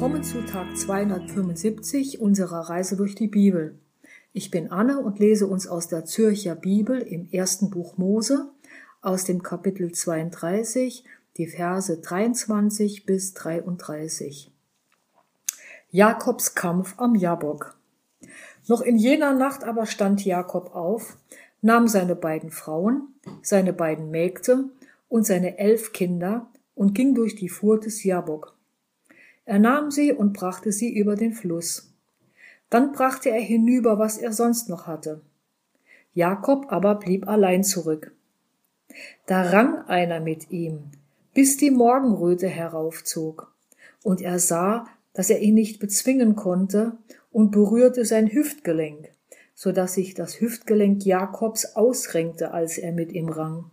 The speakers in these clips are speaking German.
Willkommen zu Tag 275 unserer Reise durch die Bibel. Ich bin Anne und lese uns aus der Zürcher Bibel im ersten Buch Mose aus dem Kapitel 32 die Verse 23 bis 33. Jakobs Kampf am Jabok. Noch in jener Nacht aber stand Jakob auf, nahm seine beiden Frauen, seine beiden Mägde und seine elf Kinder und ging durch die Furt des Jabok er nahm sie und brachte sie über den Fluss. Dann brachte er hinüber, was er sonst noch hatte. Jakob aber blieb allein zurück. Da rang einer mit ihm, bis die Morgenröte heraufzog, und er sah, dass er ihn nicht bezwingen konnte, und berührte sein Hüftgelenk, so dass sich das Hüftgelenk Jakobs ausrenkte, als er mit ihm rang.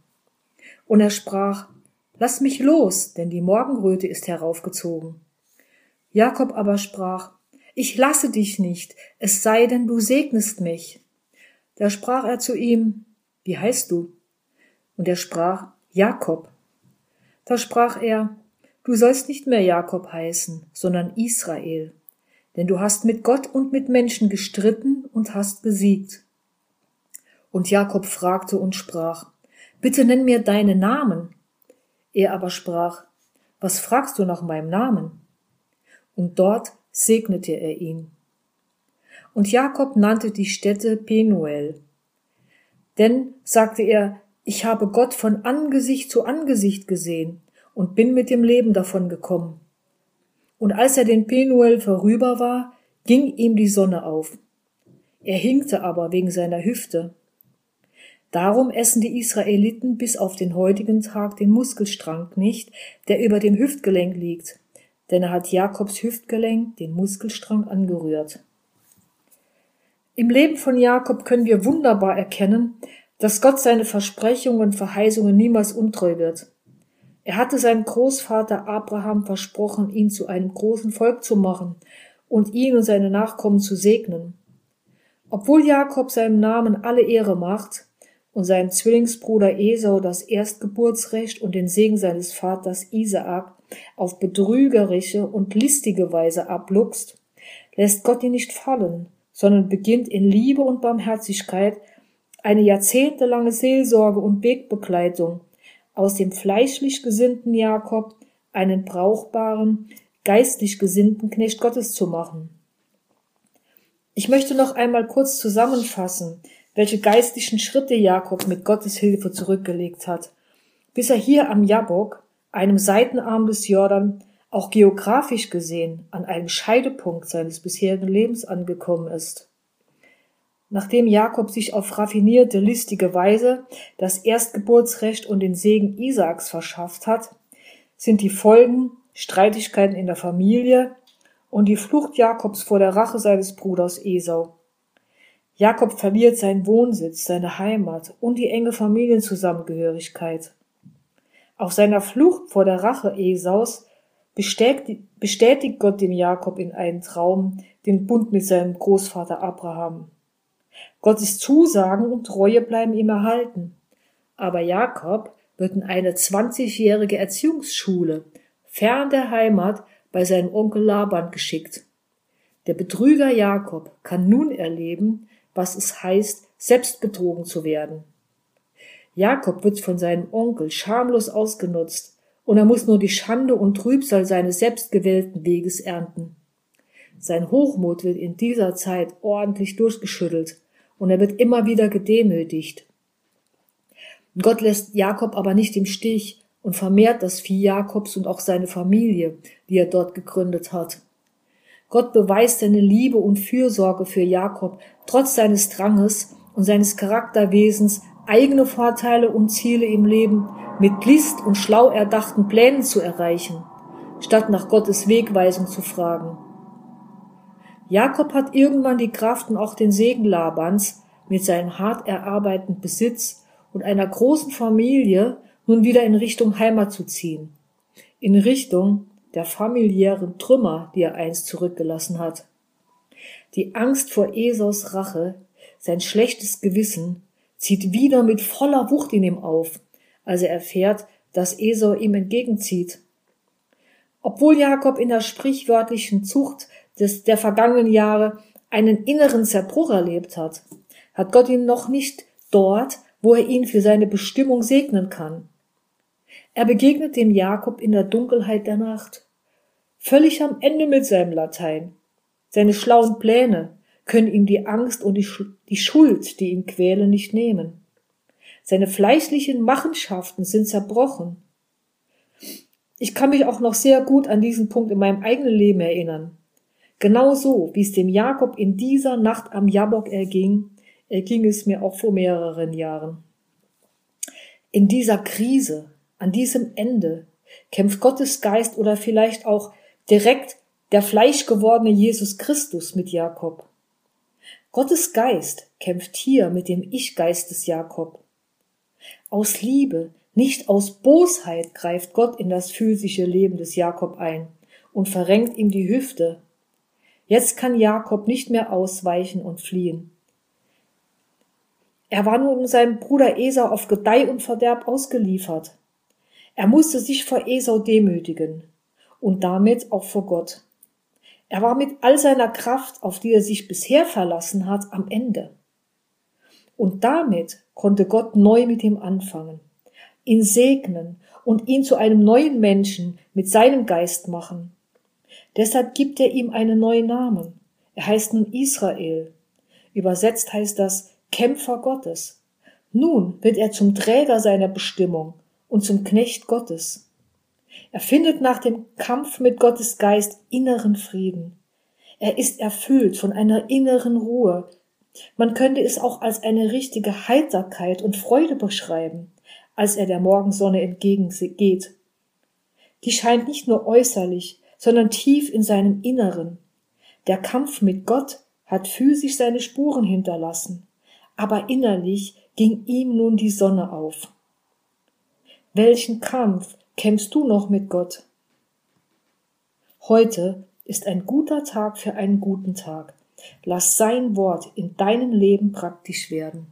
Und er sprach, Lass mich los, denn die Morgenröte ist heraufgezogen. Jakob aber sprach, Ich lasse dich nicht, es sei denn, du segnest mich. Da sprach er zu ihm, Wie heißt du? Und er sprach, Jakob. Da sprach er, Du sollst nicht mehr Jakob heißen, sondern Israel, denn du hast mit Gott und mit Menschen gestritten und hast gesiegt. Und Jakob fragte und sprach, Bitte nenn mir deine Namen. Er aber sprach, Was fragst du nach meinem Namen? Und dort segnete er ihn. Und Jakob nannte die Stätte Penuel. Denn, sagte er, ich habe Gott von Angesicht zu Angesicht gesehen und bin mit dem Leben davon gekommen. Und als er den Penuel vorüber war, ging ihm die Sonne auf. Er hinkte aber wegen seiner Hüfte. Darum essen die Israeliten bis auf den heutigen Tag den Muskelstrang nicht, der über dem Hüftgelenk liegt, denn er hat Jakobs Hüftgelenk, den Muskelstrang, angerührt. Im Leben von Jakob können wir wunderbar erkennen, dass Gott seine Versprechungen und Verheißungen niemals untreu wird. Er hatte seinem Großvater Abraham versprochen, ihn zu einem großen Volk zu machen und ihn und seine Nachkommen zu segnen. Obwohl Jakob seinem Namen alle Ehre macht und seinem Zwillingsbruder Esau das Erstgeburtsrecht und den Segen seines Vaters Isaak auf betrügerische und listige Weise abluchst, lässt Gott ihn nicht fallen, sondern beginnt in Liebe und Barmherzigkeit eine jahrzehntelange Seelsorge und Wegbegleitung aus dem fleischlich gesinnten Jakob einen brauchbaren, geistlich gesinnten Knecht Gottes zu machen. Ich möchte noch einmal kurz zusammenfassen, welche geistlichen Schritte Jakob mit Gottes Hilfe zurückgelegt hat, bis er hier am Jabok einem Seitenarm des Jordan, auch geografisch gesehen an einem Scheidepunkt seines bisherigen Lebens angekommen ist. Nachdem Jakob sich auf raffinierte, listige Weise das Erstgeburtsrecht und den Segen Isaaks verschafft hat, sind die Folgen Streitigkeiten in der Familie und die Flucht Jakobs vor der Rache seines Bruders Esau. Jakob verliert seinen Wohnsitz, seine Heimat und die enge Familienzusammengehörigkeit. Auf seiner Flucht vor der Rache Esaus bestätigt Gott dem Jakob in einem Traum den Bund mit seinem Großvater Abraham. Gottes Zusagen und Treue bleiben ihm erhalten. Aber Jakob wird in eine 20-jährige Erziehungsschule fern der Heimat bei seinem Onkel Laban geschickt. Der Betrüger Jakob kann nun erleben, was es heißt, selbst betrogen zu werden. Jakob wird von seinem Onkel schamlos ausgenutzt, und er muss nur die Schande und Trübsal seines selbstgewählten Weges ernten. Sein Hochmut wird in dieser Zeit ordentlich durchgeschüttelt, und er wird immer wieder gedemütigt. Gott lässt Jakob aber nicht im Stich und vermehrt das Vieh Jakobs und auch seine Familie, die er dort gegründet hat. Gott beweist seine Liebe und Fürsorge für Jakob trotz seines Dranges und seines Charakterwesens eigene Vorteile und Ziele im Leben mit List und schlau erdachten Plänen zu erreichen, statt nach Gottes Wegweisung zu fragen. Jakob hat irgendwann die Kraft und auch den Segen Labans mit seinem hart erarbeiteten Besitz und einer großen Familie nun wieder in Richtung Heimat zu ziehen, in Richtung der familiären Trümmer, die er einst zurückgelassen hat. Die Angst vor Esaus Rache, sein schlechtes Gewissen zieht wieder mit voller Wucht in ihm auf, als er erfährt, dass Esau ihm entgegenzieht. Obwohl Jakob in der sprichwörtlichen Zucht des, der vergangenen Jahre einen inneren Zerbruch erlebt hat, hat Gott ihn noch nicht dort, wo er ihn für seine Bestimmung segnen kann. Er begegnet dem Jakob in der Dunkelheit der Nacht, völlig am Ende mit seinem Latein. Seine schlauen Pläne können ihm die Angst und die, Schuld, die ihn quälen, nicht nehmen. Seine fleischlichen Machenschaften sind zerbrochen. Ich kann mich auch noch sehr gut an diesen Punkt in meinem eigenen Leben erinnern. Genau so, wie es dem Jakob in dieser Nacht am Jabok erging, erging es mir auch vor mehreren Jahren. In dieser Krise, an diesem Ende, kämpft Gottes Geist oder vielleicht auch direkt der fleischgewordene Jesus Christus mit Jakob. Gottes Geist kämpft hier mit dem Ich-Geist des Jakob. Aus Liebe, nicht aus Bosheit greift Gott in das physische Leben des Jakob ein und verrenkt ihm die Hüfte. Jetzt kann Jakob nicht mehr ausweichen und fliehen. Er war nun seinem Bruder Esau auf Gedeih und Verderb ausgeliefert. Er musste sich vor Esau demütigen und damit auch vor Gott. Er war mit all seiner Kraft, auf die er sich bisher verlassen hat, am Ende. Und damit konnte Gott neu mit ihm anfangen, ihn segnen und ihn zu einem neuen Menschen mit seinem Geist machen. Deshalb gibt er ihm einen neuen Namen. Er heißt nun Israel. Übersetzt heißt das Kämpfer Gottes. Nun wird er zum Träger seiner Bestimmung und zum Knecht Gottes. Er findet nach dem Kampf mit Gottes Geist inneren Frieden. Er ist erfüllt von einer inneren Ruhe. Man könnte es auch als eine richtige Heiterkeit und Freude beschreiben, als er der Morgensonne entgegengeht. Die scheint nicht nur äußerlich, sondern tief in seinem Inneren. Der Kampf mit Gott hat physisch seine Spuren hinterlassen, aber innerlich ging ihm nun die Sonne auf. Welchen Kampf kämpfst du noch mit Gott? Heute ist ein guter Tag für einen guten Tag. Lass sein Wort in deinem Leben praktisch werden.